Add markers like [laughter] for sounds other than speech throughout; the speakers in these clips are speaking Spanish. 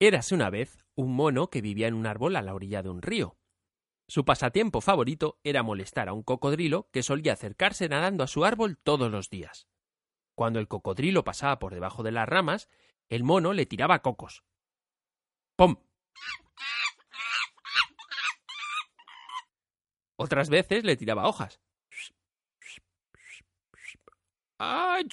Érase una vez un mono que vivía en un árbol a la orilla de un río. Su pasatiempo favorito era molestar a un cocodrilo que solía acercarse nadando a su árbol todos los días. Cuando el cocodrilo pasaba por debajo de las ramas, el mono le tiraba cocos. ¡Pum! Otras veces le tiraba hojas. ¡Ay,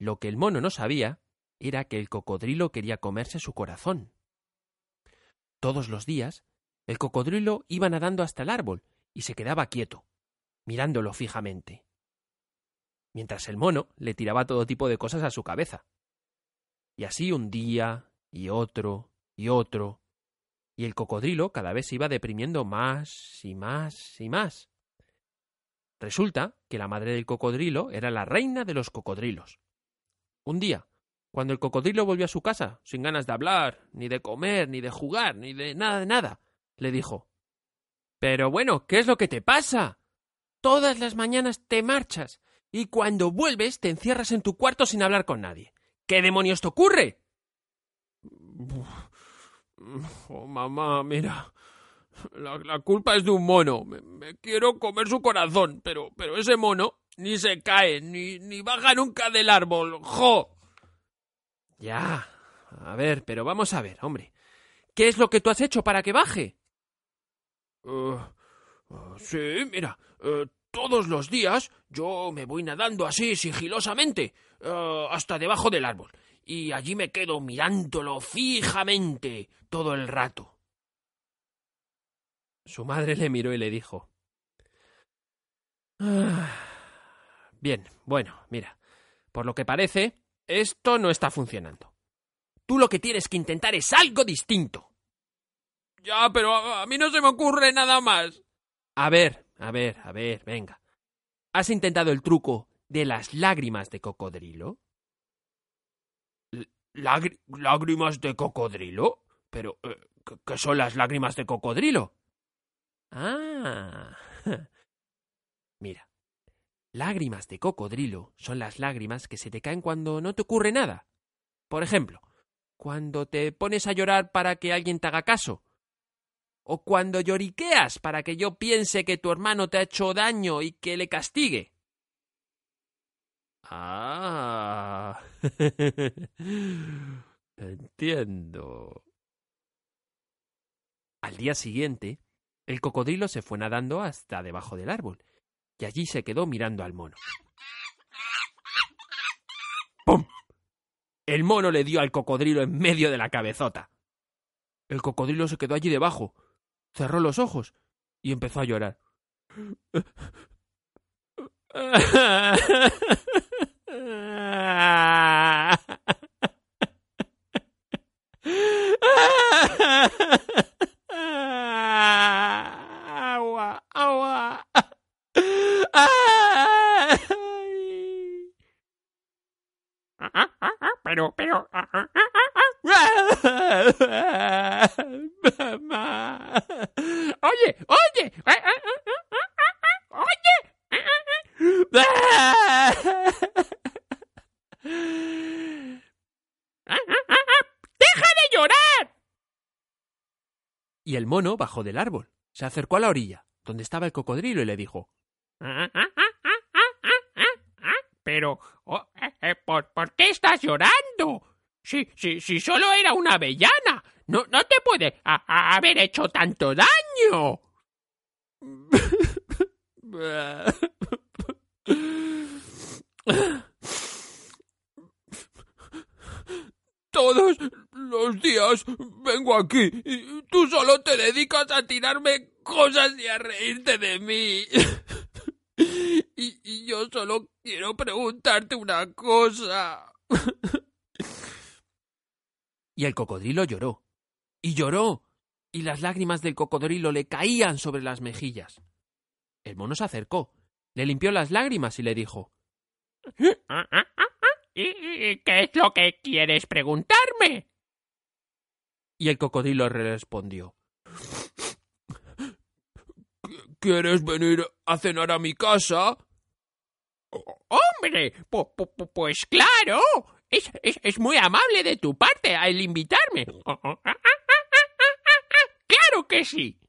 Lo que el mono no sabía era que el cocodrilo quería comerse su corazón. Todos los días, el cocodrilo iba nadando hasta el árbol y se quedaba quieto, mirándolo fijamente, mientras el mono le tiraba todo tipo de cosas a su cabeza. Y así un día, y otro, y otro, y el cocodrilo cada vez se iba deprimiendo más y más y más. Resulta que la madre del cocodrilo era la reina de los cocodrilos. Un día, cuando el cocodrilo volvió a su casa, sin ganas de hablar, ni de comer, ni de jugar, ni de nada de nada, le dijo Pero bueno, ¿qué es lo que te pasa? Todas las mañanas te marchas y cuando vuelves te encierras en tu cuarto sin hablar con nadie. ¿Qué demonios te ocurre? Oh, mamá, mira. La, culpa es de un mono. Me, quiero comer su corazón, pero, pero ese mono ni se cae, ni, ni baja nunca del árbol. ¡Jo! Ya. A ver, pero vamos a ver, hombre. ¿Qué es lo que tú has hecho para que baje? Uh, uh, sí, mira. Uh, todos los días yo me voy nadando así sigilosamente hasta debajo del árbol. Y allí me quedo mirándolo fijamente todo el rato. Su madre le miró y le dijo ah, Bien, bueno, mira. Por lo que parece, esto no está funcionando. Tú lo que tienes que intentar es algo distinto. Ya, pero a, mí no se me ocurre nada más. A ver, a ver, a ver, venga. ¿Has intentado el truco de las lágrimas de cocodrilo? ¿Lágrimas de cocodrilo? Pero, eh, ¿qué son las lágrimas de cocodrilo? Ah. [laughs] Mira, Lágrimas de cocodrilo son las lágrimas que se te caen cuando no te ocurre nada. Por ejemplo, cuando te pones a llorar para que alguien te haga caso. O cuando lloriqueas para que yo piense que tu hermano te ha hecho daño y que le castigue. Ah. [laughs] Entiendo. Al día siguiente, el cocodrilo se fue nadando hasta debajo del árbol y allí se quedó mirando al mono. ¡Pum! El mono le dio al cocodrilo en medio de la cabezota. El cocodrilo se quedó allí debajo, cerró los ojos y empezó a llorar. Pero, pero... Mamá. Oye, oye, oye. ¡Deja de llorar! Y el mono bajó del árbol, se acercó a la orilla, donde estaba el cocodrilo, y le dijo Pero, oh, eh, ¿por, ¿por qué estás llorando? Si, si, si solo era una avellana, no, no te puede haber hecho tanto daño. Todos los días vengo aquí y tú solo te dedicas a tirarme cosas y a reírte de mí. Yo yo solo quiero preguntarte una cosa. y el cocodrilo lloró. Y lloró. Y las lágrimas del cocodrilo le caían sobre las mejillas. El mono se acercó, le limpió las lágrimas y le dijo ¿Y [laughs] qué es lo que quieres preguntarme? Y el cocodrilo respondió ¿Quieres venir a cenar a mi casa? ¡Hombre! pues claro. Es, es, muy amable de tu parte al invitarme. ¡Claro que sí!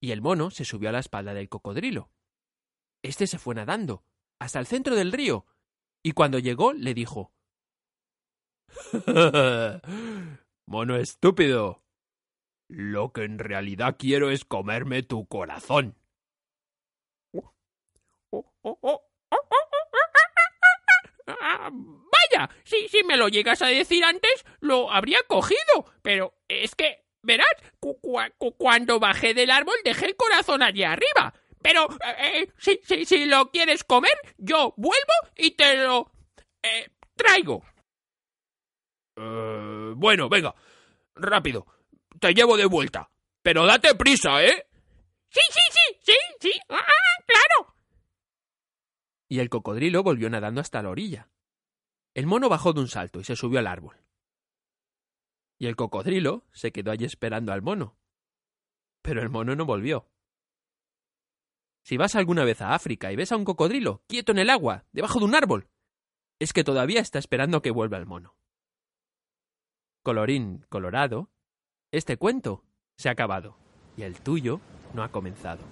Y el mono se subió a la espalda del cocodrilo. Este se fue nadando hasta el centro del río y cuando llegó le dijo [laughs] Mono estúpido. Lo que en realidad quiero es comerme tu corazón. Vaya, si, si me lo llegas a decir antes, lo habría cogido. Pero es que, verás, cuando bajé del árbol dejé el corazón allí arriba. Pero eh, si, si, si, lo quieres comer, yo vuelvo y te lo eh, traigo. Eh, bueno, venga, rápido te llevo de vuelta. Pero date prisa, ¿eh? Sí, sí, sí, sí, sí, ah, ah, claro. Y el cocodrilo volvió nadando hasta la orilla. El mono bajó de un salto y se subió al árbol. Y el cocodrilo se quedó allí esperando al mono. Pero el mono no volvió. Si vas alguna vez a África y ves a un cocodrilo quieto en el agua, debajo de un árbol, es que todavía está esperando que vuelva el mono. Colorín colorado, este cuento se ha acabado y el tuyo no ha comenzado.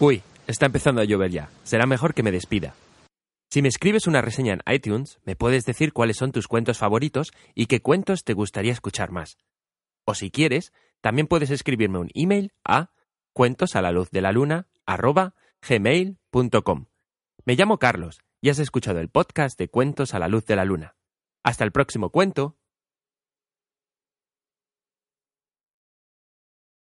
Uy, está empezando a llover ya. Será mejor que me despida. Si me escribes una reseña en iTunes, me puedes decir cuáles son tus cuentos favoritos y qué cuentos te gustaría escuchar más. O si quieres, también puedes escribirme un email a cuentos. Me llamo Carlos y has escuchado el podcast de Cuentos a la Luz de la Luna. Hasta el próximo cuento